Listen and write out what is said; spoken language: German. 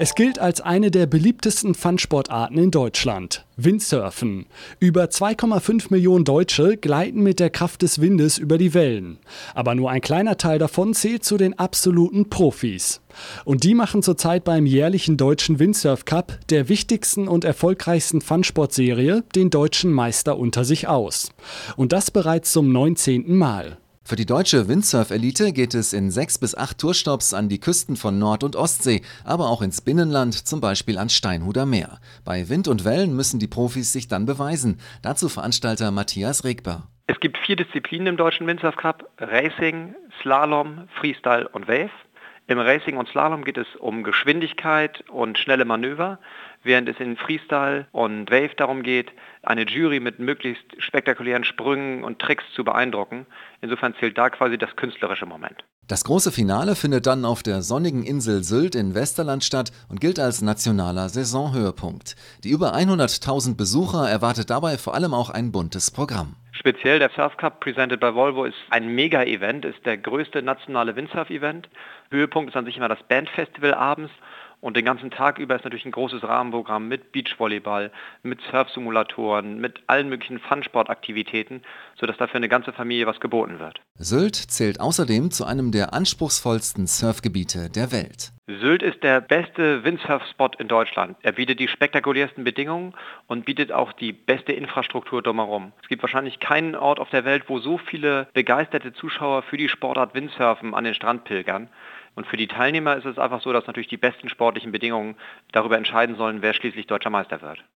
Es gilt als eine der beliebtesten Funsportarten in Deutschland. Windsurfen. Über 2,5 Millionen Deutsche gleiten mit der Kraft des Windes über die Wellen. Aber nur ein kleiner Teil davon zählt zu den absoluten Profis. Und die machen zurzeit beim jährlichen Deutschen Windsurf Cup, der wichtigsten und erfolgreichsten Funsportserie, den deutschen Meister unter sich aus. Und das bereits zum 19. Mal. Für die deutsche Windsurf-Elite geht es in sechs bis acht Tourstopps an die Küsten von Nord- und Ostsee, aber auch ins Binnenland, zum Beispiel ans Steinhuder Meer. Bei Wind und Wellen müssen die Profis sich dann beweisen. Dazu Veranstalter Matthias Regber. Es gibt vier Disziplinen im Deutschen Windsurf Cup. Racing, Slalom, Freestyle und Wave. Im Racing und Slalom geht es um Geschwindigkeit und schnelle Manöver, während es in Freestyle und Wave darum geht, eine Jury mit möglichst spektakulären Sprüngen und Tricks zu beeindrucken. Insofern zählt da quasi das künstlerische Moment. Das große Finale findet dann auf der sonnigen Insel Sylt in Westerland statt und gilt als nationaler Saisonhöhepunkt. Die über 100.000 Besucher erwartet dabei vor allem auch ein buntes Programm. Speziell der Surf Cup presented by Volvo ist ein Mega-Event, ist der größte nationale Windsurf-Event. Höhepunkt ist an sich immer das Bandfestival abends und den ganzen Tag über ist natürlich ein großes Rahmenprogramm mit Beachvolleyball, mit Surfsimulatoren, mit allen möglichen Funsportaktivitäten, sodass dafür eine ganze Familie was geboten wird. Sylt zählt außerdem zu einem der anspruchsvollsten Surfgebiete der Welt. Sylt ist der beste Windsurf-Spot in Deutschland. Er bietet die spektakulärsten Bedingungen und bietet auch die beste Infrastruktur drumherum. Es gibt wahrscheinlich keinen Ort auf der Welt, wo so viele begeisterte Zuschauer für die Sportart Windsurfen an den Strand pilgern. Und für die Teilnehmer ist es einfach so, dass natürlich die besten sportlichen Bedingungen darüber entscheiden sollen, wer schließlich deutscher Meister wird.